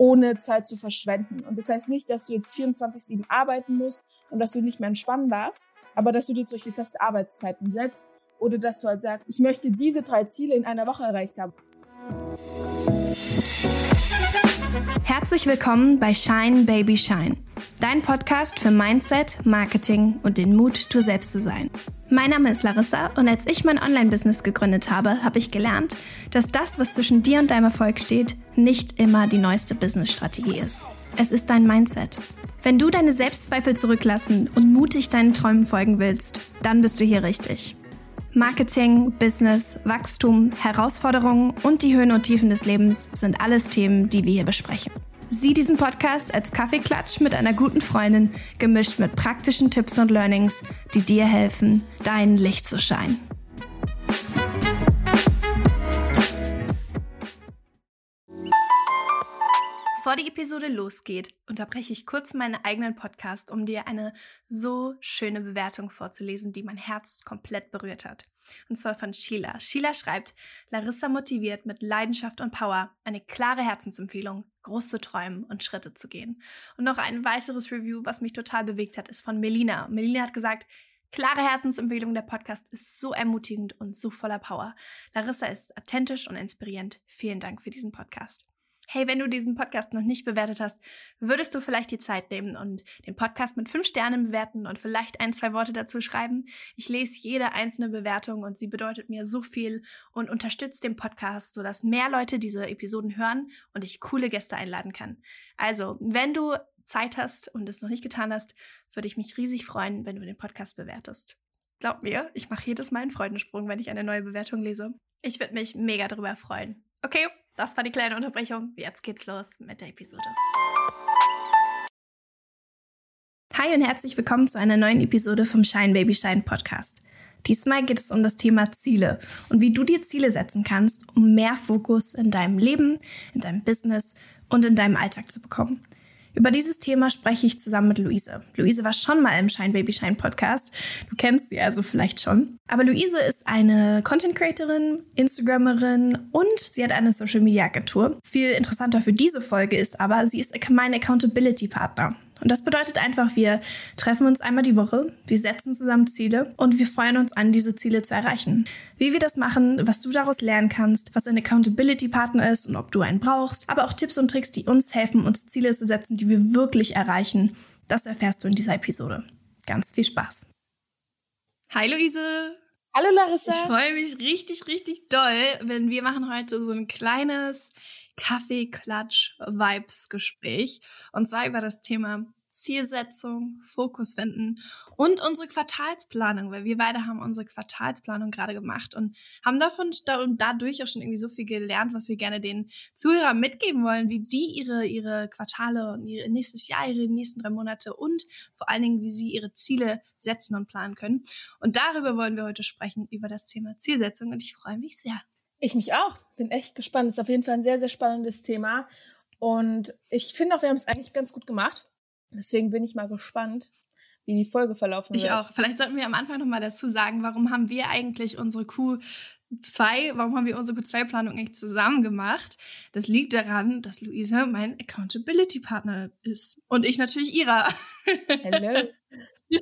ohne Zeit zu verschwenden. Und das heißt nicht, dass du jetzt 24-7 arbeiten musst und dass du nicht mehr entspannen darfst, aber dass du dir solche feste Arbeitszeiten setzt oder dass du halt sagst, ich möchte diese drei Ziele in einer Woche erreicht haben. Herzlich willkommen bei Shine Baby Shine, dein Podcast für Mindset, Marketing und den Mut, du selbst zu sein. Mein Name ist Larissa und als ich mein Online-Business gegründet habe, habe ich gelernt, dass das, was zwischen dir und deinem Erfolg steht, nicht immer die neueste Business-Strategie ist. Es ist dein Mindset. Wenn du deine Selbstzweifel zurücklassen und mutig deinen Träumen folgen willst, dann bist du hier richtig. Marketing, Business, Wachstum, Herausforderungen und die Höhen und Tiefen des Lebens sind alles Themen, die wir hier besprechen. Sieh diesen Podcast als Kaffeeklatsch mit einer guten Freundin, gemischt mit praktischen Tipps und Learnings, die dir helfen, dein Licht zu scheinen. Bevor die Episode losgeht, unterbreche ich kurz meinen eigenen Podcast, um dir eine so schöne Bewertung vorzulesen, die mein Herz komplett berührt hat. Und zwar von Sheila. Sheila schreibt, Larissa motiviert mit Leidenschaft und Power eine klare Herzensempfehlung, groß zu träumen und Schritte zu gehen. Und noch ein weiteres Review, was mich total bewegt hat, ist von Melina. Melina hat gesagt, Klare Herzensempfehlung, der Podcast ist so ermutigend und so voller Power. Larissa ist authentisch und inspirierend. Vielen Dank für diesen Podcast. Hey, wenn du diesen Podcast noch nicht bewertet hast, würdest du vielleicht die Zeit nehmen und den Podcast mit fünf Sternen bewerten und vielleicht ein, zwei Worte dazu schreiben? Ich lese jede einzelne Bewertung und sie bedeutet mir so viel und unterstützt den Podcast, sodass mehr Leute diese Episoden hören und ich coole Gäste einladen kann. Also, wenn du Zeit hast und es noch nicht getan hast, würde ich mich riesig freuen, wenn du den Podcast bewertest. Glaub mir, ich mache jedes Mal einen Freudensprung, wenn ich eine neue Bewertung lese. Ich würde mich mega darüber freuen. Okay, das war die kleine Unterbrechung. Jetzt geht's los mit der Episode. Hi und herzlich willkommen zu einer neuen Episode vom Shine Baby Shine Podcast. Diesmal geht es um das Thema Ziele und wie du dir Ziele setzen kannst, um mehr Fokus in deinem Leben, in deinem Business und in deinem Alltag zu bekommen. Über dieses Thema spreche ich zusammen mit Luise. Luise war schon mal im Shine Baby Shine Podcast. Du kennst sie also vielleicht schon. Aber Luise ist eine Content Creatorin, Instagrammerin und sie hat eine Social Media Agentur. Viel interessanter für diese Folge ist aber, sie ist mein Accountability Partner. Und das bedeutet einfach, wir treffen uns einmal die Woche, wir setzen zusammen Ziele und wir freuen uns an, diese Ziele zu erreichen. Wie wir das machen, was du daraus lernen kannst, was ein Accountability-Partner ist und ob du einen brauchst, aber auch Tipps und Tricks, die uns helfen, uns Ziele zu setzen, die wir wirklich erreichen, das erfährst du in dieser Episode. Ganz viel Spaß. Hi Luise! Hallo Larissa! Ich freue mich richtig, richtig doll, wenn wir machen heute so ein kleines Kaffee-Klatsch-Vibes-Gespräch. Und zwar über das Thema Zielsetzung, Fokus finden und unsere Quartalsplanung, weil wir beide haben unsere Quartalsplanung gerade gemacht und haben davon und dadurch auch schon irgendwie so viel gelernt, was wir gerne den Zuhörern mitgeben wollen, wie die ihre, ihre Quartale und ihr nächstes Jahr, ihre nächsten drei Monate und vor allen Dingen, wie sie ihre Ziele setzen und planen können. Und darüber wollen wir heute sprechen, über das Thema Zielsetzung und ich freue mich sehr. Ich mich auch. Bin echt gespannt. Ist auf jeden Fall ein sehr, sehr spannendes Thema. Und ich finde auch, wir haben es eigentlich ganz gut gemacht. Deswegen bin ich mal gespannt, wie die Folge verlaufen ich wird. Ich auch. Vielleicht sollten wir am Anfang nochmal dazu sagen, warum haben wir eigentlich unsere Q2, warum haben wir unsere Q2-Planung eigentlich zusammen gemacht? Das liegt daran, dass Luise mein Accountability-Partner ist. Und ich natürlich ihrer. Hello.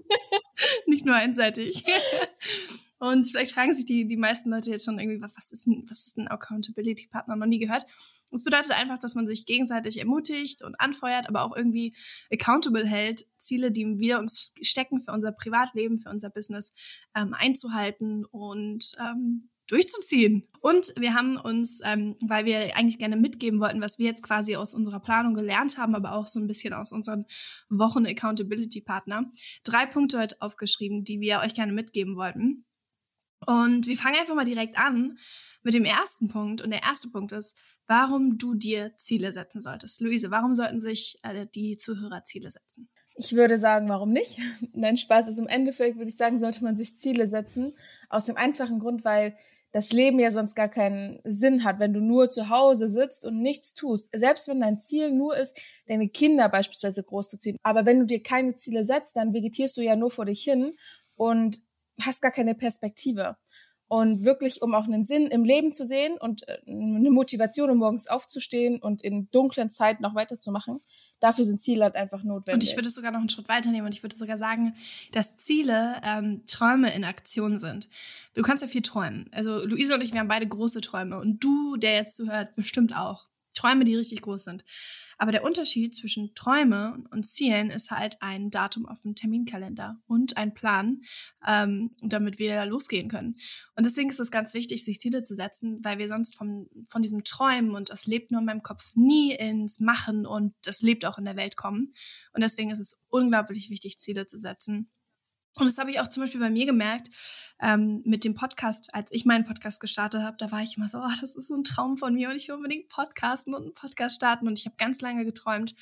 Nicht nur einseitig. Und vielleicht fragen sich die, die meisten Leute jetzt schon irgendwie, was ist ein, was ist ein Accountability-Partner? Noch nie gehört. Das bedeutet einfach, dass man sich gegenseitig ermutigt und anfeuert, aber auch irgendwie accountable hält, Ziele, die wir uns stecken für unser Privatleben, für unser Business ähm, einzuhalten und ähm, durchzuziehen. Und wir haben uns, ähm, weil wir eigentlich gerne mitgeben wollten, was wir jetzt quasi aus unserer Planung gelernt haben, aber auch so ein bisschen aus unseren Wochen Accountability Partner, drei Punkte heute aufgeschrieben, die wir euch gerne mitgeben wollten. Und wir fangen einfach mal direkt an mit dem ersten Punkt. Und der erste Punkt ist, warum du dir Ziele setzen solltest. Luise, warum sollten sich äh, die Zuhörer Ziele setzen? Ich würde sagen, warum nicht? Nein, Spaß ist im Endeffekt, würde ich sagen, sollte man sich Ziele setzen. Aus dem einfachen Grund, weil das Leben ja sonst gar keinen Sinn hat, wenn du nur zu Hause sitzt und nichts tust. Selbst wenn dein Ziel nur ist, deine Kinder beispielsweise großzuziehen. Aber wenn du dir keine Ziele setzt, dann vegetierst du ja nur vor dich hin und hast gar keine Perspektive. Und wirklich, um auch einen Sinn im Leben zu sehen und äh, eine Motivation, um morgens aufzustehen und in dunklen Zeiten noch weiterzumachen. Dafür sind Ziele halt einfach notwendig. Und ich würde sogar noch einen Schritt weiternehmen und ich würde sogar sagen, dass Ziele ähm, Träume in Aktion sind. Du kannst ja viel träumen. Also Luise und ich, wir haben beide große Träume und du, der jetzt zuhört, bestimmt auch. Träume, die richtig groß sind. Aber der Unterschied zwischen Träume und Zielen ist halt ein Datum auf dem Terminkalender und ein Plan, ähm, damit wir losgehen können. Und deswegen ist es ganz wichtig, sich Ziele zu setzen, weil wir sonst von, von diesem Träumen und das lebt nur in meinem Kopf nie ins Machen und das lebt auch in der Welt kommen. Und deswegen ist es unglaublich wichtig, Ziele zu setzen und das habe ich auch zum Beispiel bei mir gemerkt ähm, mit dem Podcast. Als ich meinen Podcast gestartet habe, da war ich immer so, oh, das ist so ein Traum von mir und ich will unbedingt podcasten und einen Podcast starten. Und ich habe ganz lange geträumt.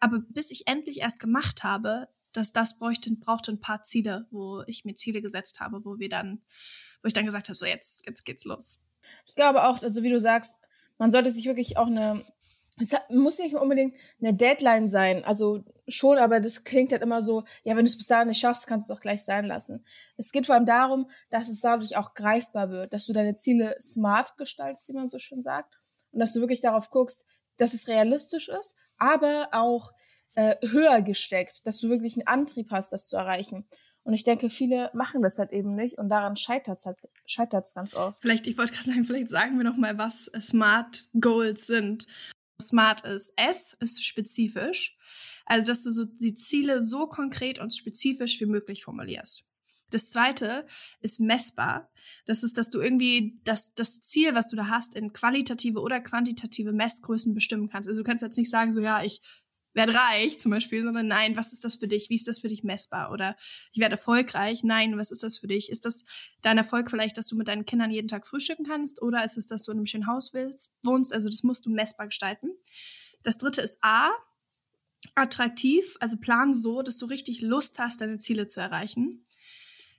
Aber bis ich endlich erst gemacht habe, dass das bräuchte, brauchte ein paar Ziele, wo ich mir Ziele gesetzt habe, wo wir dann, wo ich dann gesagt habe, so jetzt, jetzt geht's los. Ich glaube auch, also wie du sagst, man sollte sich wirklich auch eine es muss nicht unbedingt eine Deadline sein. Also schon, aber das klingt halt immer so, ja, wenn du es bis dahin nicht schaffst, kannst du es doch gleich sein lassen. Es geht vor allem darum, dass es dadurch auch greifbar wird, dass du deine Ziele smart gestaltest, wie man so schön sagt. Und dass du wirklich darauf guckst, dass es realistisch ist, aber auch äh, höher gesteckt, dass du wirklich einen Antrieb hast, das zu erreichen. Und ich denke, viele machen das halt eben nicht und daran scheitert es halt, scheitert's ganz oft. Vielleicht, ich wollte gerade sagen, vielleicht sagen wir noch mal, was Smart Goals sind. Smart ist. S ist spezifisch. Also, dass du so die Ziele so konkret und spezifisch wie möglich formulierst. Das zweite ist messbar. Das ist, dass du irgendwie das, das Ziel, was du da hast, in qualitative oder quantitative Messgrößen bestimmen kannst. Also du kannst jetzt nicht sagen, so ja, ich werde reich zum Beispiel, sondern nein, was ist das für dich? Wie ist das für dich messbar? Oder ich werde erfolgreich. Nein, was ist das für dich? Ist das dein Erfolg vielleicht, dass du mit deinen Kindern jeden Tag frühstücken kannst? Oder ist es, dass du in einem schönen Haus willst, wohnst? Also das musst du messbar gestalten. Das dritte ist A, attraktiv, also plan so, dass du richtig Lust hast, deine Ziele zu erreichen.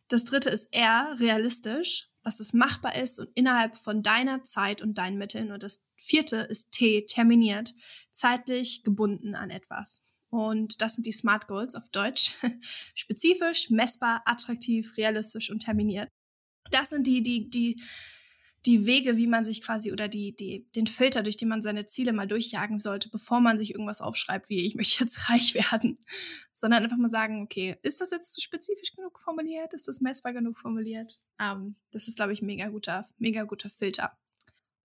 Das dritte ist R, realistisch, dass es machbar ist und innerhalb von deiner Zeit und deinen Mitteln. Und das vierte ist T, terminiert, zeitlich gebunden an etwas. Und das sind die Smart Goals auf Deutsch. Spezifisch, messbar, attraktiv, realistisch und terminiert. Das sind die, die, die, die Wege, wie man sich quasi oder die, die, den Filter, durch den man seine Ziele mal durchjagen sollte, bevor man sich irgendwas aufschreibt, wie ich möchte jetzt reich werden. Sondern einfach mal sagen, okay, ist das jetzt spezifisch genug formuliert? Ist das messbar genug formuliert? Ähm, das ist, glaube ich, mega guter, mega guter Filter.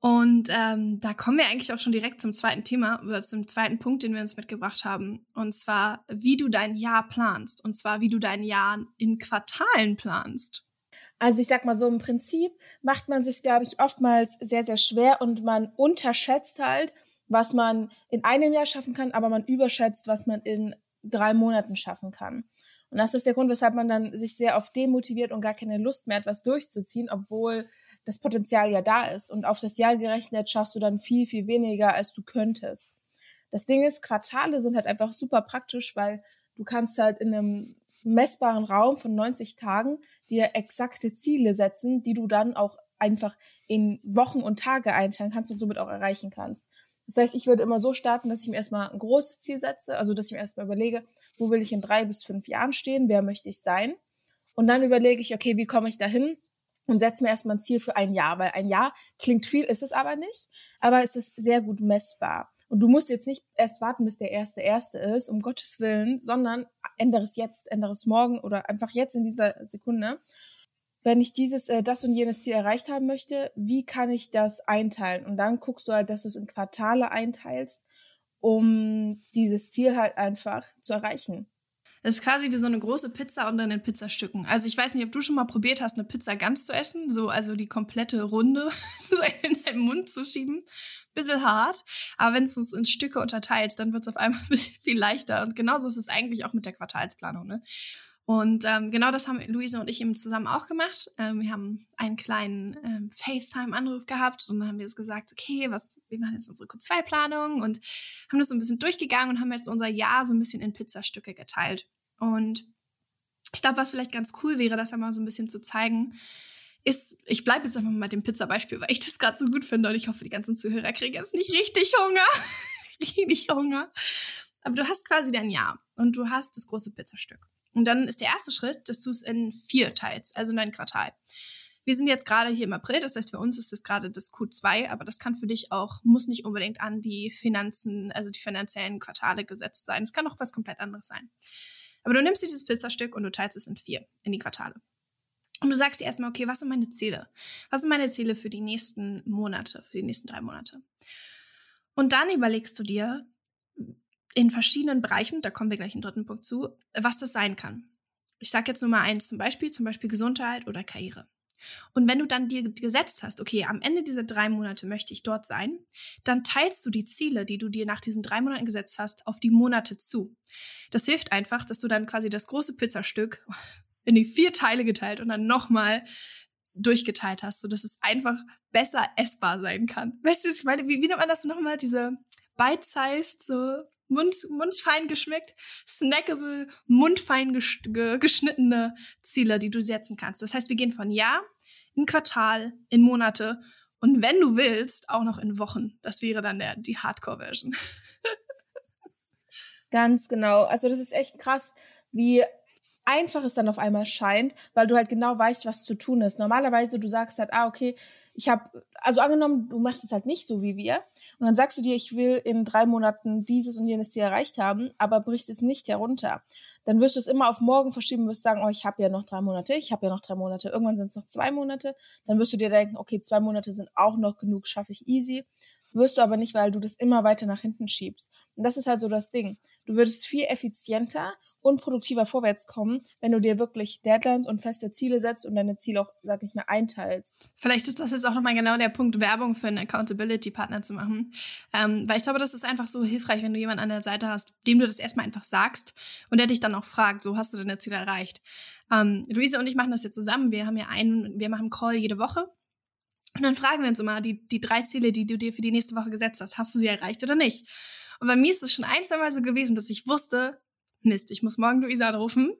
Und ähm, da kommen wir eigentlich auch schon direkt zum zweiten Thema oder zum zweiten Punkt, den wir uns mitgebracht haben. Und zwar, wie du dein Jahr planst. Und zwar, wie du dein Jahr in Quartalen planst. Also ich sag mal so, im Prinzip macht man sich, glaube ich, oftmals sehr, sehr schwer und man unterschätzt halt, was man in einem Jahr schaffen kann, aber man überschätzt, was man in drei Monaten schaffen kann. Und das ist der Grund, weshalb man dann sich sehr oft demotiviert und gar keine Lust mehr hat, was durchzuziehen, obwohl das Potenzial ja da ist. Und auf das Jahr gerechnet schaffst du dann viel, viel weniger, als du könntest. Das Ding ist, Quartale sind halt einfach super praktisch, weil du kannst halt in einem messbaren Raum von 90 Tagen dir exakte Ziele setzen, die du dann auch einfach in Wochen und Tage einteilen kannst und somit auch erreichen kannst. Das heißt, ich würde immer so starten, dass ich mir erstmal ein großes Ziel setze, also dass ich mir erstmal überlege, wo will ich in drei bis fünf Jahren stehen, wer möchte ich sein. Und dann überlege ich, okay, wie komme ich dahin? Und setze mir erstmal ein Ziel für ein Jahr, weil ein Jahr klingt viel, ist es aber nicht, aber es ist sehr gut messbar. Und du musst jetzt nicht erst warten, bis der erste erste ist, um Gottes Willen, sondern ändere es jetzt, ändere es morgen oder einfach jetzt in dieser Sekunde. Wenn ich dieses, äh, das und jenes Ziel erreicht haben möchte, wie kann ich das einteilen? Und dann guckst du halt, dass du es in Quartale einteilst, um dieses Ziel halt einfach zu erreichen. Das ist quasi wie so eine große Pizza und dann in Pizzastücken. Also ich weiß nicht, ob du schon mal probiert hast, eine Pizza ganz zu essen, so also die komplette Runde so in deinen Mund zu schieben. Bisschen hart, aber wenn du es in Stücke unterteilst, dann wird es auf einmal ein bisschen viel leichter. Und genauso ist es eigentlich auch mit der Quartalsplanung. Ne? Und ähm, genau das haben Luise und ich eben zusammen auch gemacht. Ähm, wir haben einen kleinen ähm, FaceTime-Anruf gehabt und dann haben wir jetzt gesagt, okay, was, wir machen jetzt unsere Q2-Planung und haben das so ein bisschen durchgegangen und haben jetzt unser Jahr so ein bisschen in Pizzastücke geteilt. Und ich glaube, was vielleicht ganz cool wäre, das einmal so ein bisschen zu zeigen, ist, ich bleibe jetzt einfach mal mit dem Pizza-Beispiel, weil ich das gerade so gut finde und ich hoffe, die ganzen Zuhörer kriegen jetzt nicht richtig Hunger. richtig Hunger. Aber du hast quasi dein Jahr und du hast das große Pizzastück. Und dann ist der erste Schritt, dass du es in vier teilst, also in dein Quartal. Wir sind jetzt gerade hier im April, das heißt, für uns ist das gerade das Q2, aber das kann für dich auch, muss nicht unbedingt an die Finanzen, also die finanziellen Quartale gesetzt sein. Es kann auch was komplett anderes sein. Aber du nimmst dieses Pizzastück und du teilst es in vier, in die Quartale. Und du sagst dir erstmal, okay, was sind meine Ziele? Was sind meine Ziele für die nächsten Monate, für die nächsten drei Monate? Und dann überlegst du dir in verschiedenen Bereichen, da kommen wir gleich im dritten Punkt zu, was das sein kann. Ich sage jetzt nur mal eins zum Beispiel, zum Beispiel Gesundheit oder Karriere. Und wenn du dann dir gesetzt hast, okay, am Ende dieser drei Monate möchte ich dort sein, dann teilst du die Ziele, die du dir nach diesen drei Monaten gesetzt hast, auf die Monate zu. Das hilft einfach, dass du dann quasi das große Pizzastück in die vier Teile geteilt und dann nochmal durchgeteilt hast, sodass es einfach besser essbar sein kann. Weißt du, ich meine, wie, wie nennt man das nochmal? Diese bite-sized, so Mund, mundfein geschmeckt, snackable, mundfein geschnittene Ziele, die du setzen kannst. Das heißt, wir gehen von Jahr in Quartal, in Monate und wenn du willst, auch noch in Wochen. Das wäre dann der, die Hardcore-Version. Ganz genau. Also das ist echt krass, wie einfach es dann auf einmal scheint, weil du halt genau weißt, was zu tun ist. Normalerweise, du sagst halt, ah, okay, ich habe, also angenommen, du machst es halt nicht so wie wir und dann sagst du dir, ich will in drei Monaten dieses und jenes Ziel erreicht haben, aber brichst es nicht herunter. Dann wirst du es immer auf morgen verschieben, wirst sagen, oh, ich habe ja noch drei Monate, ich habe ja noch drei Monate, irgendwann sind es noch zwei Monate. Dann wirst du dir denken, okay, zwei Monate sind auch noch genug, schaffe ich easy. Wirst du aber nicht, weil du das immer weiter nach hinten schiebst. Und das ist halt so das Ding. Du würdest viel effizienter und produktiver vorwärts kommen, wenn du dir wirklich Deadlines und feste Ziele setzt und deine Ziele auch, sag ich mal, einteilst. Vielleicht ist das jetzt auch nochmal genau der Punkt, Werbung für einen Accountability-Partner zu machen. Ähm, weil ich glaube, das ist einfach so hilfreich, wenn du jemanden an der Seite hast, dem du das erstmal einfach sagst und der dich dann auch fragt, so hast du deine Ziele erreicht. Ähm, Luise und ich machen das jetzt zusammen. Wir haben ja einen, wir machen Call jede Woche. Und dann fragen wir uns immer, die, die drei Ziele, die du dir für die nächste Woche gesetzt hast, hast du sie erreicht oder nicht? Und bei mir ist es schon ein, zwei Mal so gewesen, dass ich wusste, Mist, ich muss morgen Luisa anrufen.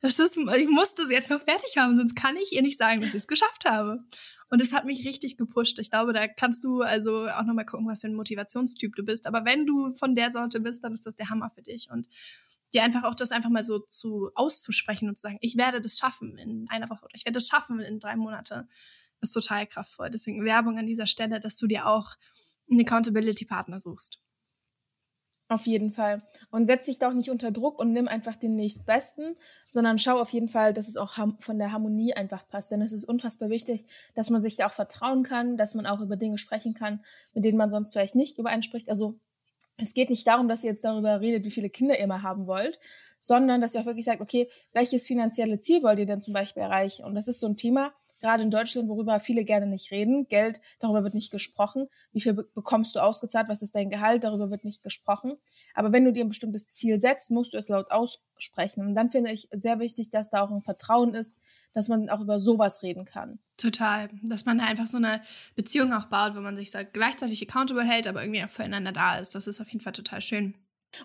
Das ist, ich muss das jetzt noch fertig haben, sonst kann ich ihr nicht sagen, dass ich es geschafft habe. Und es hat mich richtig gepusht. Ich glaube, da kannst du also auch nochmal gucken, was für ein Motivationstyp du bist. Aber wenn du von der Sorte bist, dann ist das der Hammer für dich. Und dir einfach auch das einfach mal so zu auszusprechen und zu sagen, ich werde das schaffen in einer Woche oder ich werde das schaffen in drei Monate, ist total kraftvoll. Deswegen Werbung an dieser Stelle, dass du dir auch einen Accountability-Partner suchst. Auf jeden Fall. Und setz dich doch nicht unter Druck und nimm einfach den nächstbesten, sondern schau auf jeden Fall, dass es auch von der Harmonie einfach passt. Denn es ist unfassbar wichtig, dass man sich da auch vertrauen kann, dass man auch über Dinge sprechen kann, mit denen man sonst vielleicht nicht übereinspricht. Also es geht nicht darum, dass ihr jetzt darüber redet, wie viele Kinder ihr mal haben wollt, sondern dass ihr auch wirklich sagt, okay, welches finanzielle Ziel wollt ihr denn zum Beispiel erreichen? Und das ist so ein Thema, gerade in Deutschland, worüber viele gerne nicht reden. Geld, darüber wird nicht gesprochen. Wie viel bekommst du ausgezahlt? Was ist dein Gehalt? Darüber wird nicht gesprochen. Aber wenn du dir ein bestimmtes Ziel setzt, musst du es laut aussprechen. Und dann finde ich sehr wichtig, dass da auch ein Vertrauen ist, dass man auch über sowas reden kann. Total. Dass man da einfach so eine Beziehung auch baut, wo man sich so gleichzeitig accountable hält, aber irgendwie auch füreinander da ist. Das ist auf jeden Fall total schön.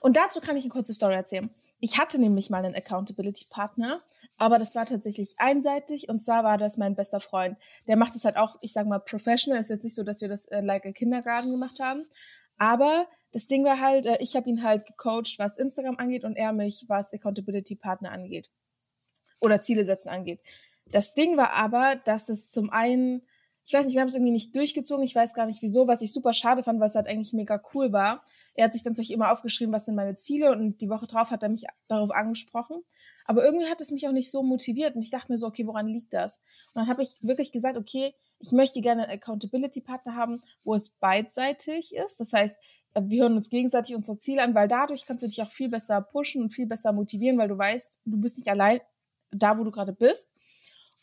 Und dazu kann ich eine kurze Story erzählen. Ich hatte nämlich mal einen Accountability-Partner, aber das war tatsächlich einseitig und zwar war das mein bester Freund. Der macht es halt auch, ich sag mal, professional. Ist jetzt nicht so, dass wir das äh, like a Kindergarten gemacht haben. Aber das Ding war halt, äh, ich habe ihn halt gecoacht, was Instagram angeht und er mich, was Accountability-Partner angeht. Oder Ziele setzen angeht. Das Ding war aber, dass es zum einen, ich weiß nicht, wir haben es irgendwie nicht durchgezogen, ich weiß gar nicht wieso, was ich super schade fand, was halt eigentlich mega cool war. Er hat sich dann sich immer aufgeschrieben, was sind meine Ziele und die Woche drauf hat er mich darauf angesprochen. Aber irgendwie hat es mich auch nicht so motiviert und ich dachte mir so, okay, woran liegt das? Und dann habe ich wirklich gesagt, okay, ich möchte gerne einen Accountability-Partner haben, wo es beidseitig ist. Das heißt, wir hören uns gegenseitig unsere Ziele an, weil dadurch kannst du dich auch viel besser pushen und viel besser motivieren, weil du weißt, du bist nicht allein da, wo du gerade bist.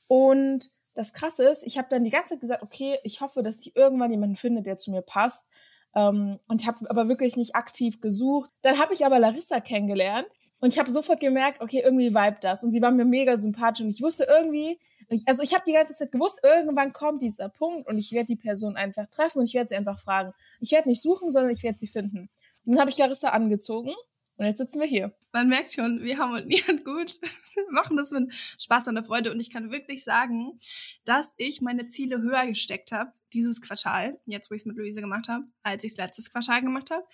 Und das Krasse ist, ich habe dann die ganze Zeit gesagt, okay, ich hoffe, dass ich irgendwann jemanden finde, der zu mir passt. Ähm, und habe aber wirklich nicht aktiv gesucht. Dann habe ich aber Larissa kennengelernt und ich habe sofort gemerkt, okay, irgendwie vibe das. Und sie war mir mega sympathisch und ich wusste irgendwie, ich, also ich habe die ganze Zeit gewusst, irgendwann kommt dieser Punkt und ich werde die Person einfach treffen und ich werde sie einfach fragen. Ich werde nicht suchen, sondern ich werde sie finden. Und dann habe ich Larissa angezogen und jetzt sitzen wir hier. Man merkt schon, wir harmonieren gut. Wir machen das mit Spaß und der Freude. Und ich kann wirklich sagen, dass ich meine Ziele höher gesteckt habe dieses Quartal, jetzt wo ich es mit Luise gemacht habe, als ich es letztes Quartal gemacht habe.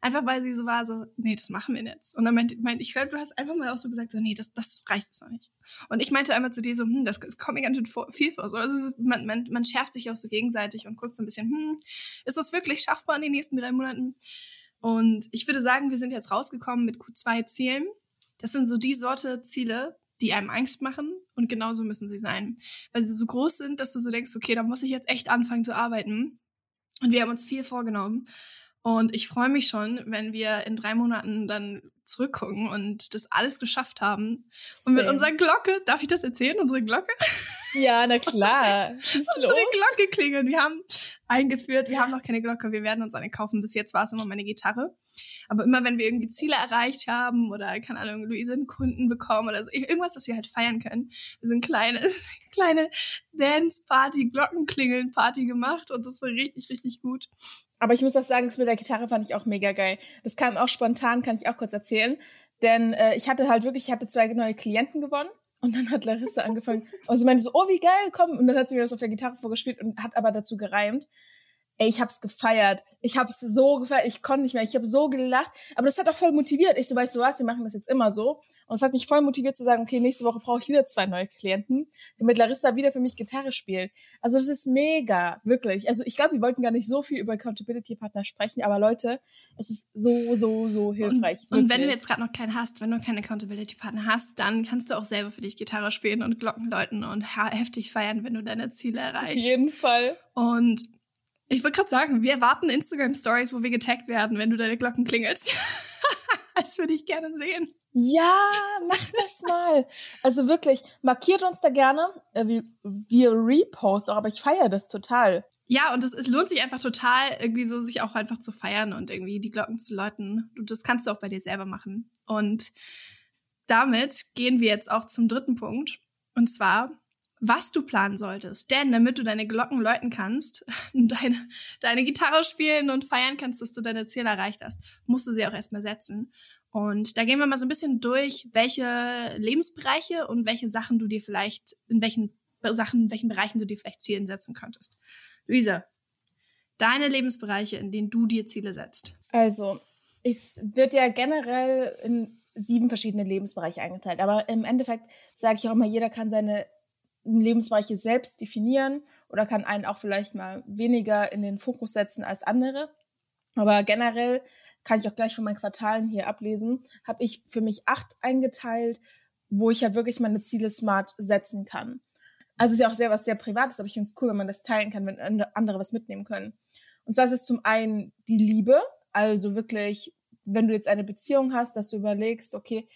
Einfach weil sie so war, so, nee, das machen wir jetzt. Und dann meinte, meinte ich glaube, du hast einfach mal auch so gesagt, so, nee, das, das reicht jetzt noch nicht. Und ich meinte einmal zu dir so, hm, das, das kommt mir ganz schön viel vor. So, also man, man, man schärft sich auch so gegenseitig und guckt so ein bisschen, hm, ist das wirklich schaffbar in den nächsten drei Monaten? Und ich würde sagen, wir sind jetzt rausgekommen mit Q2-Zielen. Das sind so die Sorte Ziele, die einem Angst machen und genauso müssen sie sein. Weil sie so groß sind, dass du so denkst, okay, da muss ich jetzt echt anfangen zu arbeiten. Und wir haben uns viel vorgenommen. Und ich freue mich schon, wenn wir in drei Monaten dann zurückgucken und das alles geschafft haben. Und mit unserer Glocke, darf ich das erzählen, unsere Glocke? Ja, na klar. unsere Glocke klingeln. Wir haben eingeführt, wir haben noch keine Glocke, wir werden uns eine kaufen. Bis jetzt war es immer meine Gitarre. Aber immer wenn wir irgendwie Ziele erreicht haben oder, keine Ahnung, Luise einen Kunden bekommen oder so, irgendwas, was wir halt feiern können, wir sind kleine, kleine Dance-Party, Glockenklingeln-Party gemacht und das war richtig, richtig gut. Aber ich muss auch sagen, das mit der Gitarre fand ich auch mega geil. Das kam auch spontan, kann ich auch kurz erzählen. Denn äh, ich hatte halt wirklich, ich hatte zwei neue Klienten gewonnen und dann hat Larissa angefangen, also sie meinte so, oh, wie geil, komm. Und dann hat sie mir das auf der Gitarre vorgespielt und hat aber dazu gereimt. Ey, ich hab's gefeiert. Ich hab's so gefeiert. Ich konnte nicht mehr. Ich habe so gelacht. Aber das hat auch voll motiviert. Ich so, weißt du was, wir machen das jetzt immer so. Und es hat mich voll motiviert zu sagen, okay, nächste Woche brauche ich wieder zwei neue Klienten, damit Larissa wieder für mich Gitarre spielt. Also das ist mega, wirklich. Also ich glaube, wir wollten gar nicht so viel über Accountability-Partner sprechen, aber Leute, es ist so, so, so hilfreich. Und, und wenn du jetzt gerade noch keinen hast, wenn du keinen Accountability-Partner hast, dann kannst du auch selber für dich Gitarre spielen und Glocken läuten und heftig feiern, wenn du deine Ziele erreichst. Auf jeden Fall. Und ich wollte gerade sagen, wir erwarten Instagram-Stories, wo wir getaggt werden, wenn du deine Glocken klingelst. das würde ich gerne sehen. Ja, mach das mal. Also wirklich, markiert uns da gerne. Äh, wir, wir reposten auch, aber ich feiere das total. Ja, und es, es lohnt sich einfach total, irgendwie so sich auch einfach zu feiern und irgendwie die Glocken zu läuten. Und das kannst du auch bei dir selber machen. Und damit gehen wir jetzt auch zum dritten Punkt. Und zwar, was du planen solltest. Denn damit du deine Glocken läuten kannst, deine, deine Gitarre spielen und feiern kannst, dass du deine Ziele erreicht hast, musst du sie auch erstmal setzen. Und da gehen wir mal so ein bisschen durch, welche Lebensbereiche und welche Sachen du dir vielleicht, in welchen Sachen, in welchen Bereichen du dir vielleicht Ziele setzen könntest. Luisa, deine Lebensbereiche, in denen du dir Ziele setzt. Also, es wird ja generell in sieben verschiedene Lebensbereiche eingeteilt. Aber im Endeffekt sage ich auch immer, jeder kann seine Lebensbereiche selbst definieren oder kann einen auch vielleicht mal weniger in den Fokus setzen als andere. Aber generell kann ich auch gleich von meinen Quartalen hier ablesen, habe ich für mich acht eingeteilt, wo ich halt wirklich meine Ziele smart setzen kann. Also ist ja auch sehr was sehr Privates, aber ich finde es cool, wenn man das teilen kann, wenn andere was mitnehmen können. Und zwar ist es zum einen die Liebe, also wirklich, wenn du jetzt eine Beziehung hast, dass du überlegst, okay,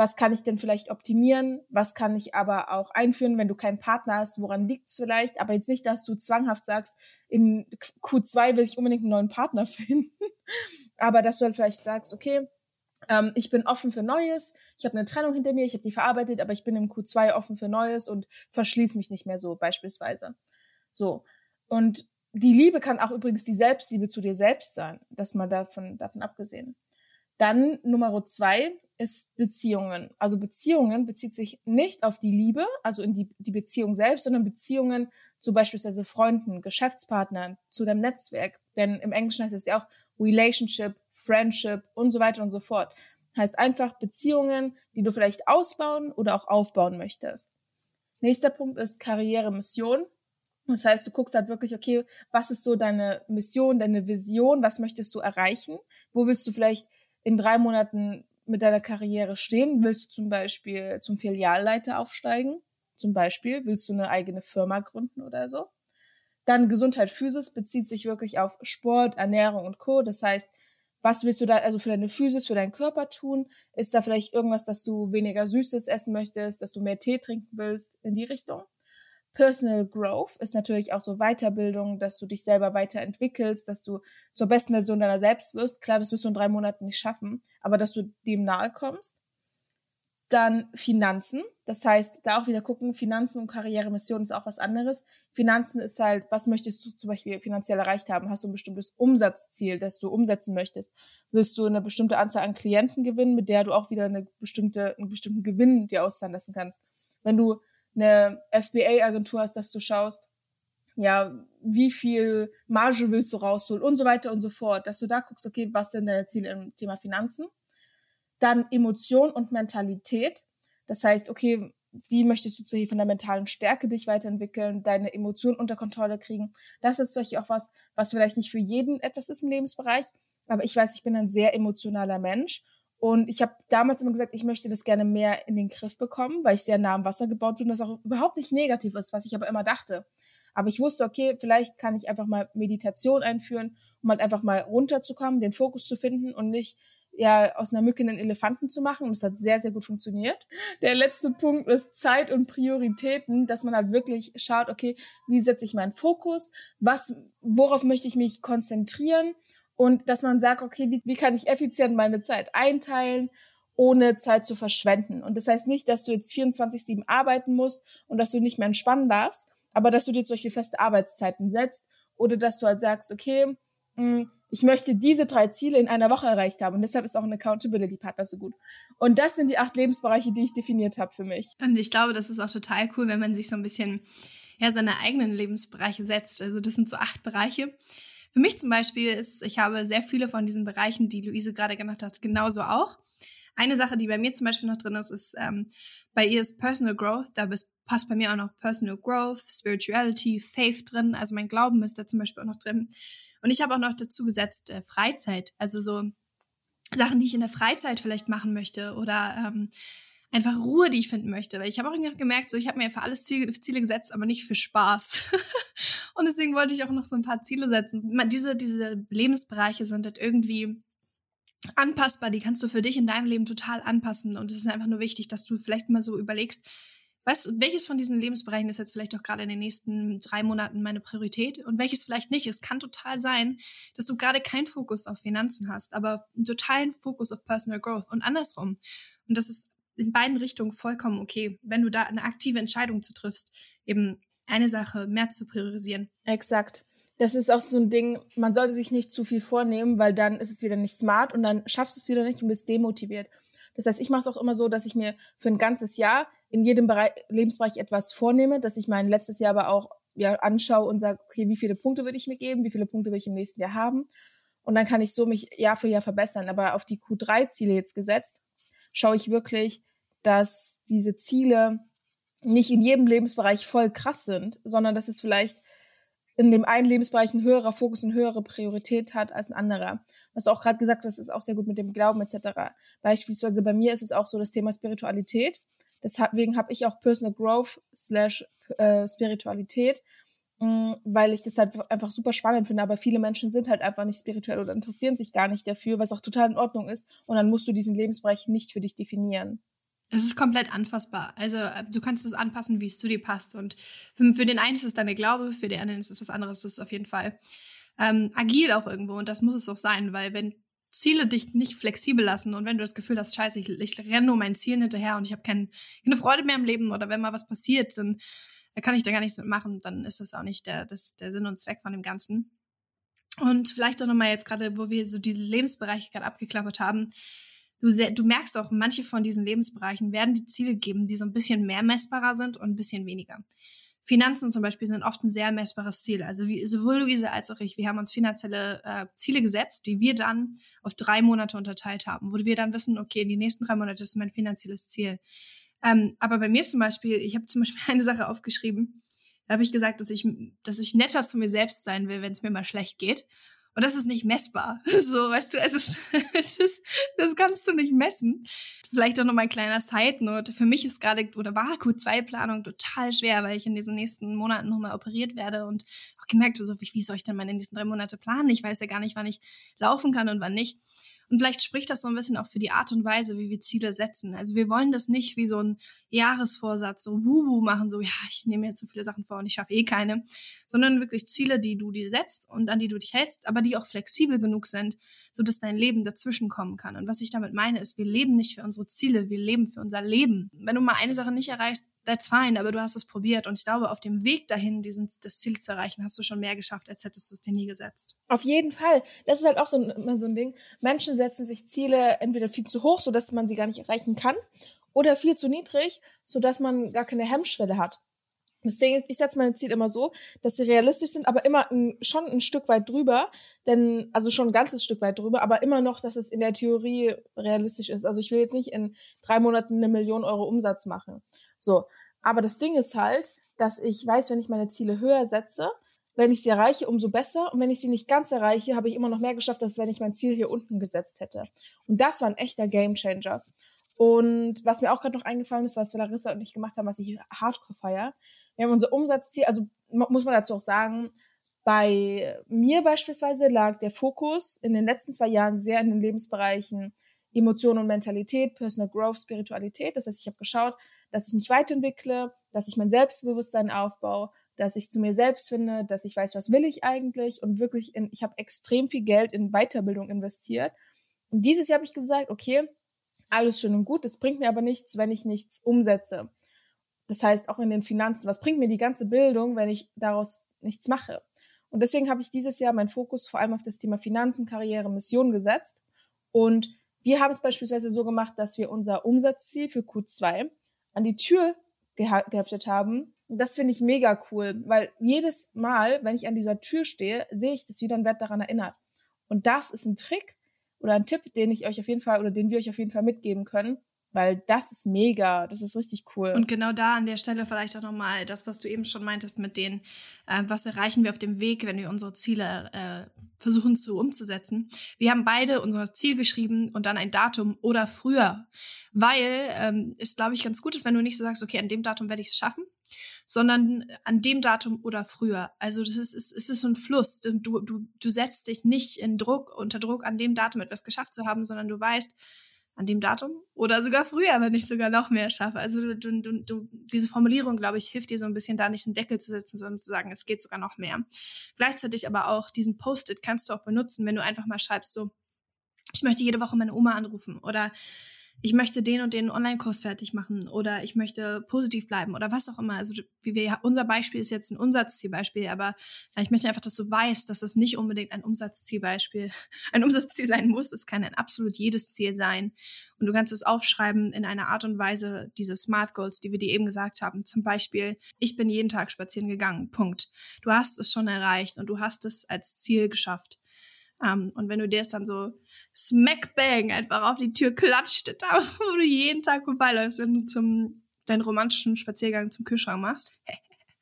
was kann ich denn vielleicht optimieren, was kann ich aber auch einführen, wenn du keinen Partner hast, woran liegt es vielleicht, aber jetzt nicht, dass du zwanghaft sagst, in Q2 will ich unbedingt einen neuen Partner finden, aber dass du halt vielleicht sagst, okay, ähm, ich bin offen für Neues, ich habe eine Trennung hinter mir, ich habe die verarbeitet, aber ich bin im Q2 offen für Neues und verschließe mich nicht mehr so beispielsweise. So. Und die Liebe kann auch übrigens die Selbstliebe zu dir selbst sein, das mal davon, davon abgesehen. Dann Nummer zwei ist Beziehungen. Also Beziehungen bezieht sich nicht auf die Liebe, also in die, die Beziehung selbst, sondern Beziehungen zu beispielsweise Freunden, Geschäftspartnern, zu deinem Netzwerk. Denn im Englischen heißt es ja auch Relationship, Friendship und so weiter und so fort. Heißt einfach Beziehungen, die du vielleicht ausbauen oder auch aufbauen möchtest. Nächster Punkt ist Karriere, Mission. Das heißt, du guckst halt wirklich, okay, was ist so deine Mission, deine Vision, was möchtest du erreichen? Wo willst du vielleicht in drei Monaten mit deiner Karriere stehen? Willst du zum Beispiel zum Filialleiter aufsteigen? Zum Beispiel willst du eine eigene Firma gründen oder so? Dann Gesundheit, Physis bezieht sich wirklich auf Sport, Ernährung und Co. Das heißt, was willst du da also für deine Physis, für deinen Körper tun? Ist da vielleicht irgendwas, dass du weniger Süßes essen möchtest, dass du mehr Tee trinken willst in die Richtung? Personal Growth ist natürlich auch so Weiterbildung, dass du dich selber weiterentwickelst, dass du zur besten Version deiner selbst wirst. Klar, das wirst du in drei Monaten nicht schaffen, aber dass du dem nahe kommst. Dann Finanzen, das heißt, da auch wieder gucken, Finanzen und Karrieremission ist auch was anderes. Finanzen ist halt, was möchtest du zum Beispiel finanziell erreicht haben? Hast du ein bestimmtes Umsatzziel, das du umsetzen möchtest? Willst du eine bestimmte Anzahl an Klienten gewinnen, mit der du auch wieder eine bestimmte, einen bestimmten Gewinn dir auszahlen lassen kannst? Wenn du eine FBA-Agentur hast, dass du schaust, ja, wie viel Marge willst du rausholen und so weiter und so fort, dass du da guckst, okay, was sind deine Ziele im Thema Finanzen? Dann Emotion und Mentalität. Das heißt, okay, wie möchtest du von der mentalen Stärke dich weiterentwickeln, deine Emotionen unter Kontrolle kriegen? Das ist solche auch was, was vielleicht nicht für jeden etwas ist im Lebensbereich, aber ich weiß, ich bin ein sehr emotionaler Mensch und ich habe damals immer gesagt, ich möchte das gerne mehr in den Griff bekommen, weil ich sehr nah am Wasser gebaut bin, das auch überhaupt nicht negativ ist, was ich aber immer dachte. Aber ich wusste, okay, vielleicht kann ich einfach mal Meditation einführen, um halt einfach mal runterzukommen, den Fokus zu finden und nicht ja aus einer Mücke einen Elefanten zu machen. Und es hat sehr, sehr gut funktioniert. Der letzte Punkt ist Zeit und Prioritäten, dass man halt wirklich schaut, okay, wie setze ich meinen Fokus? Was, worauf möchte ich mich konzentrieren? Und dass man sagt, okay, wie, wie kann ich effizient meine Zeit einteilen? ohne Zeit zu verschwenden. Und das heißt nicht, dass du jetzt 24-7 arbeiten musst und dass du nicht mehr entspannen darfst, aber dass du dir solche feste Arbeitszeiten setzt oder dass du halt sagst, okay, mm, ich möchte diese drei Ziele in einer Woche erreicht haben und deshalb ist auch ein Accountability Partner so gut. Und das sind die acht Lebensbereiche, die ich definiert habe für mich. Und ich glaube, das ist auch total cool, wenn man sich so ein bisschen ja seine eigenen Lebensbereiche setzt. Also das sind so acht Bereiche. Für mich zum Beispiel ist, ich habe sehr viele von diesen Bereichen, die Luise gerade genannt hat, genauso auch. Eine Sache, die bei mir zum Beispiel noch drin ist, ist ähm, bei ihr ist Personal Growth. Da passt bei mir auch noch Personal Growth, Spirituality, Faith drin. Also mein Glauben ist da zum Beispiel auch noch drin. Und ich habe auch noch dazu gesetzt äh, Freizeit. Also so Sachen, die ich in der Freizeit vielleicht machen möchte oder ähm, einfach Ruhe, die ich finden möchte. Weil ich habe auch gemerkt, so ich habe mir für alles Ziele, Ziele gesetzt, aber nicht für Spaß. und deswegen wollte ich auch noch so ein paar Ziele setzen. Diese, diese Lebensbereiche sind halt irgendwie anpassbar, die kannst du für dich in deinem Leben total anpassen. Und es ist einfach nur wichtig, dass du vielleicht mal so überlegst, was, welches von diesen Lebensbereichen ist jetzt vielleicht auch gerade in den nächsten drei Monaten meine Priorität und welches vielleicht nicht. Es kann total sein, dass du gerade keinen Fokus auf Finanzen hast, aber einen totalen Fokus auf Personal Growth und andersrum. Und das ist in beiden Richtungen vollkommen okay, wenn du da eine aktive Entscheidung zu triffst, eben eine Sache mehr zu priorisieren. Exakt das ist auch so ein Ding, man sollte sich nicht zu viel vornehmen, weil dann ist es wieder nicht smart und dann schaffst du es wieder nicht und bist demotiviert. Das heißt, ich mache es auch immer so, dass ich mir für ein ganzes Jahr in jedem Bereich, Lebensbereich etwas vornehme, dass ich mein letztes Jahr aber auch ja, anschaue und sage, okay, wie viele Punkte würde ich mir geben, wie viele Punkte will ich im nächsten Jahr haben. Und dann kann ich so mich Jahr für Jahr verbessern. Aber auf die Q3-Ziele jetzt gesetzt, schaue ich wirklich, dass diese Ziele nicht in jedem Lebensbereich voll krass sind, sondern dass es vielleicht in dem einen Lebensbereich ein höherer Fokus und höhere Priorität hat als ein anderer. Was du auch gerade gesagt hast, ist auch sehr gut mit dem Glauben etc. Beispielsweise bei mir ist es auch so das Thema Spiritualität. Deswegen habe ich auch Personal Growth slash äh, Spiritualität, mm, weil ich das halt einfach super spannend finde. Aber viele Menschen sind halt einfach nicht spirituell oder interessieren sich gar nicht dafür, was auch total in Ordnung ist. Und dann musst du diesen Lebensbereich nicht für dich definieren. Es ist komplett anfassbar. Also äh, du kannst es anpassen, wie es zu dir passt. Und für, für den einen ist es deine Glaube, für den anderen ist es was anderes. Das ist auf jeden Fall ähm, agil auch irgendwo. Und das muss es auch sein, weil wenn Ziele dich nicht flexibel lassen und wenn du das Gefühl hast, scheiße, ich, ich renne nur meinen Zielen hinterher und ich habe kein, keine Freude mehr im Leben oder wenn mal was passiert, dann kann ich da gar nichts mitmachen, dann ist das auch nicht der, das, der Sinn und Zweck von dem Ganzen. Und vielleicht auch nochmal jetzt gerade, wo wir so die Lebensbereiche gerade abgeklappert haben, du, sehr, du merkst auch, manche von diesen Lebensbereichen werden die Ziele geben, die so ein bisschen mehr messbarer sind und ein bisschen weniger. Finanzen zum Beispiel sind oft ein sehr messbares Ziel. Also wie, sowohl Luise als auch ich, wir haben uns finanzielle äh, Ziele gesetzt, die wir dann auf drei Monate unterteilt haben, wo wir dann wissen, okay, die nächsten drei Monate ist mein finanzielles Ziel. Ähm, aber bei mir zum Beispiel, ich habe zum Beispiel eine Sache aufgeschrieben, da habe ich gesagt, dass ich, dass ich netter zu mir selbst sein will, wenn es mir mal schlecht geht. Und das ist nicht messbar. So, weißt du, es ist, es ist, das kannst du nicht messen. Vielleicht auch noch mal ein kleiner Side-Note. Für mich ist gerade oder war Q2-Planung total schwer, weil ich in diesen nächsten Monaten nochmal operiert werde und auch gemerkt habe, so, wie soll ich denn meine nächsten drei Monate planen? Ich weiß ja gar nicht, wann ich laufen kann und wann nicht. Und vielleicht spricht das so ein bisschen auch für die Art und Weise, wie wir Ziele setzen. Also wir wollen das nicht wie so ein Jahresvorsatz, so wuhu machen, so ja, ich nehme jetzt so viele Sachen vor und ich schaffe eh keine, sondern wirklich Ziele, die du dir setzt und an die du dich hältst, aber die auch flexibel genug sind, so dass dein Leben dazwischen kommen kann. Und was ich damit meine, ist, wir leben nicht für unsere Ziele, wir leben für unser Leben. Wenn du mal eine Sache nicht erreichst, that's fine, aber du hast es probiert. Und ich glaube, auf dem Weg dahin, diesen, das Ziel zu erreichen, hast du schon mehr geschafft, als hättest du es dir nie gesetzt. Auf jeden Fall. Das ist halt auch so ein, so ein Ding. Menschen setzen sich Ziele entweder viel zu hoch, sodass man sie gar nicht erreichen kann, oder viel zu niedrig, sodass man gar keine Hemmschwelle hat. Das Ding ist, ich setze meine Ziele immer so, dass sie realistisch sind, aber immer ein, schon ein Stück weit drüber, denn also schon ein ganzes Stück weit drüber, aber immer noch, dass es in der Theorie realistisch ist. Also ich will jetzt nicht in drei Monaten eine Million Euro Umsatz machen. So, aber das Ding ist halt, dass ich weiß, wenn ich meine Ziele höher setze, wenn ich sie erreiche, umso besser. Und wenn ich sie nicht ganz erreiche, habe ich immer noch mehr geschafft, als wenn ich mein Ziel hier unten gesetzt hätte. Und das war ein echter Gamechanger. Und was mir auch gerade noch eingefallen ist, was Larissa und ich gemacht haben, was ich hardcore feier, wir haben unser Umsatzziel, also muss man dazu auch sagen, bei mir beispielsweise lag der Fokus in den letzten zwei Jahren sehr in den Lebensbereichen Emotion und Mentalität, Personal Growth, Spiritualität. Das heißt, ich habe geschaut, dass ich mich weiterentwickle, dass ich mein Selbstbewusstsein aufbaue, dass ich zu mir selbst finde, dass ich weiß, was will ich eigentlich und wirklich in, ich habe extrem viel Geld in Weiterbildung investiert. Und dieses Jahr habe ich gesagt, okay, alles schön und gut, das bringt mir aber nichts, wenn ich nichts umsetze. Das heißt, auch in den Finanzen. Was bringt mir die ganze Bildung, wenn ich daraus nichts mache? Und deswegen habe ich dieses Jahr meinen Fokus vor allem auf das Thema Finanzen, Karriere, Mission gesetzt. Und wir haben es beispielsweise so gemacht, dass wir unser Umsatzziel für Q2 an die Tür geheftet haben. Und das finde ich mega cool, weil jedes Mal, wenn ich an dieser Tür stehe, sehe ich das wieder und werde daran erinnert. Und das ist ein Trick oder ein Tipp, den ich euch auf jeden Fall oder den wir euch auf jeden Fall mitgeben können, weil das ist mega, das ist richtig cool. Und genau da an der Stelle vielleicht auch nochmal das, was du eben schon meintest mit den, äh, was erreichen wir auf dem Weg, wenn wir unsere Ziele äh, versuchen zu umzusetzen. Wir haben beide unser Ziel geschrieben und dann ein Datum oder früher, weil ähm, es, glaube ich, ganz gut ist, wenn du nicht so sagst, okay, an dem Datum werde ich es schaffen, sondern an dem Datum oder früher. Also das ist, es ist so ein Fluss. Du, du, du setzt dich nicht in Druck, unter Druck, an dem Datum etwas geschafft zu haben, sondern du weißt, an dem Datum oder sogar früher, wenn ich sogar noch mehr schaffe. Also du, du, du, diese Formulierung, glaube ich, hilft dir so ein bisschen da nicht einen Deckel zu setzen, sondern zu sagen, es geht sogar noch mehr. Gleichzeitig aber auch diesen Post-it kannst du auch benutzen, wenn du einfach mal schreibst so, ich möchte jede Woche meine Oma anrufen oder ich möchte den und den Online-Kurs fertig machen oder ich möchte positiv bleiben oder was auch immer. Also wie wir, unser Beispiel ist jetzt ein Umsatzzielbeispiel, aber ich möchte einfach, dass du weißt, dass das nicht unbedingt ein Umsatzzielbeispiel, ein Umsatzziel sein muss. Es kann ein absolut jedes Ziel sein. Und du kannst es aufschreiben in einer Art und Weise, diese Smart Goals, die wir dir eben gesagt haben. Zum Beispiel, ich bin jeden Tag spazieren gegangen. Punkt. Du hast es schon erreicht und du hast es als Ziel geschafft. Um, ähm, und wenn du dir es dann so smack bang einfach auf die Tür klatscht, da wo du jeden Tag vorbeiläufst, wenn du zum deinen romantischen Spaziergang zum Kühlschrank machst,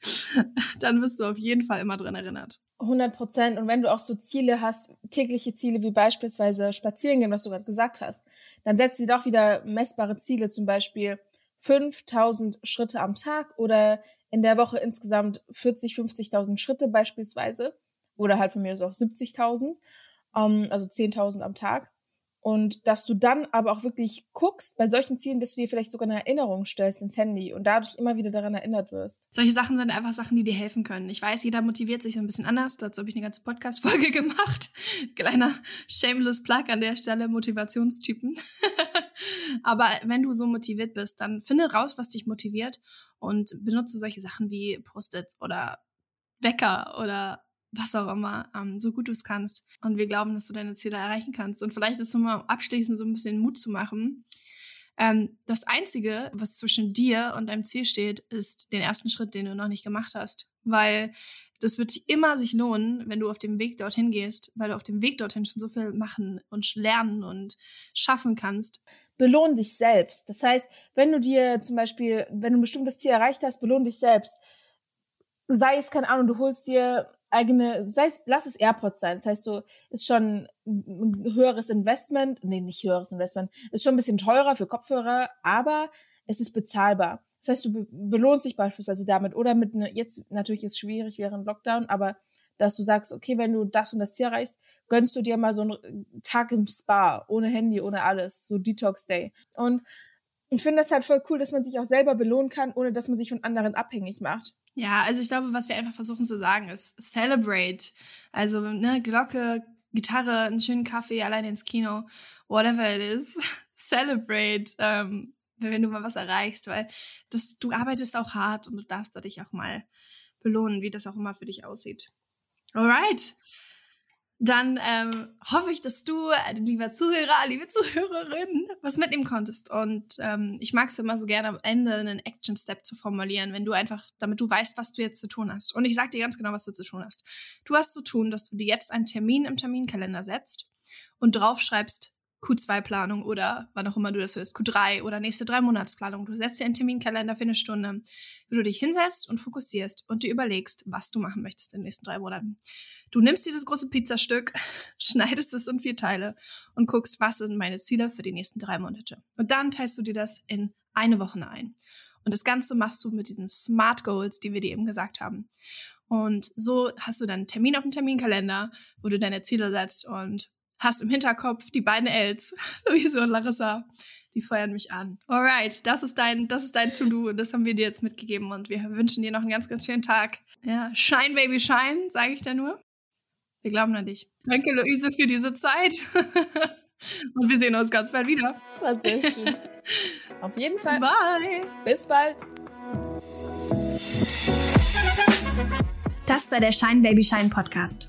dann wirst du auf jeden Fall immer dran erinnert. 100 Prozent. Und wenn du auch so Ziele hast, tägliche Ziele wie beispielsweise spazieren gehen, was du gerade gesagt hast, dann setzt dir doch wieder messbare Ziele, zum Beispiel 5000 Schritte am Tag oder in der Woche insgesamt 40, 50.000 Schritte beispielsweise oder halt von mir aus auch 70.000 ähm, also 10.000 am Tag. Und dass du dann aber auch wirklich guckst bei solchen Zielen, dass du dir vielleicht sogar eine Erinnerung stellst ins Handy und dadurch immer wieder daran erinnert wirst. Solche Sachen sind einfach Sachen, die dir helfen können. Ich weiß, jeder motiviert sich so ein bisschen anders. Dazu habe ich eine ganze Podcast-Folge gemacht. Kleiner shameless Plug an der Stelle, Motivationstypen. aber wenn du so motiviert bist, dann finde raus, was dich motiviert und benutze solche Sachen wie Post-its oder Wecker oder was auch immer, ähm, so gut du es kannst. Und wir glauben, dass du deine Ziele erreichen kannst. Und vielleicht ist es mal abschließend so ein bisschen Mut zu machen. Ähm, das Einzige, was zwischen dir und deinem Ziel steht, ist den ersten Schritt, den du noch nicht gemacht hast. Weil das wird immer sich lohnen, wenn du auf dem Weg dorthin gehst, weil du auf dem Weg dorthin schon so viel machen und lernen und schaffen kannst. Belohn dich selbst. Das heißt, wenn du dir zum Beispiel, wenn du ein bestimmtes Ziel erreicht hast, belohn dich selbst. Sei es, keine Ahnung, du holst dir eigene, sei es, lass es AirPods sein. Das heißt so, ist schon ein höheres Investment, nee, nicht höheres Investment, ist schon ein bisschen teurer für Kopfhörer, aber es ist bezahlbar. Das heißt, du belohnst dich beispielsweise damit oder mit ne, jetzt natürlich ist es schwierig während Lockdown, aber dass du sagst, okay, wenn du das und das hier erreichst, gönnst du dir mal so einen Tag im Spa, ohne Handy, ohne alles, so Detox Day. Und ich finde das halt voll cool, dass man sich auch selber belohnen kann, ohne dass man sich von anderen abhängig macht. Ja, also ich glaube, was wir einfach versuchen zu sagen, ist celebrate. Also, ne, Glocke, Gitarre, einen schönen Kaffee, alleine ins Kino, whatever it is. celebrate, ähm, wenn du mal was erreichst, weil das, du arbeitest auch hart und du darfst da dich auch mal belohnen, wie das auch immer für dich aussieht. Alright. Dann ähm, hoffe ich, dass du, äh, lieber Zuhörer, liebe Zuhörerin, was mitnehmen konntest. Und ähm, ich mag es immer so gerne am Ende einen Action-Step zu formulieren, wenn du einfach, damit du weißt, was du jetzt zu tun hast. Und ich sage dir ganz genau, was du zu tun hast. Du hast zu tun, dass du dir jetzt einen Termin im Terminkalender setzt und draufschreibst, Q2-Planung oder wann auch immer du das hörst, Q3 oder nächste drei Monatsplanung. Du setzt dir einen Terminkalender für eine Stunde, wo du dich hinsetzt und fokussierst und dir überlegst, was du machen möchtest in den nächsten drei Monaten. Du nimmst dieses große Pizzastück, schneidest es in vier Teile und guckst, was sind meine Ziele für die nächsten drei Monate. Und dann teilst du dir das in eine Woche ein. Und das Ganze machst du mit diesen Smart Goals, die wir dir eben gesagt haben. Und so hast du dann einen Termin auf dem Terminkalender, wo du deine Ziele setzt und hast im Hinterkopf die beiden Els, Luise und Larissa, die feuern mich an. Alright, das ist dein, das ist dein To-Do und das haben wir dir jetzt mitgegeben und wir wünschen dir noch einen ganz, ganz schönen Tag. Ja, shine, baby, shine, sage ich da nur. Wir glauben an dich. Danke, Luise, für diese Zeit. und wir sehen uns ganz bald wieder. War sehr schön. Auf jeden Fall. Bye. Bis bald. Das war der Shine Baby Shine Podcast.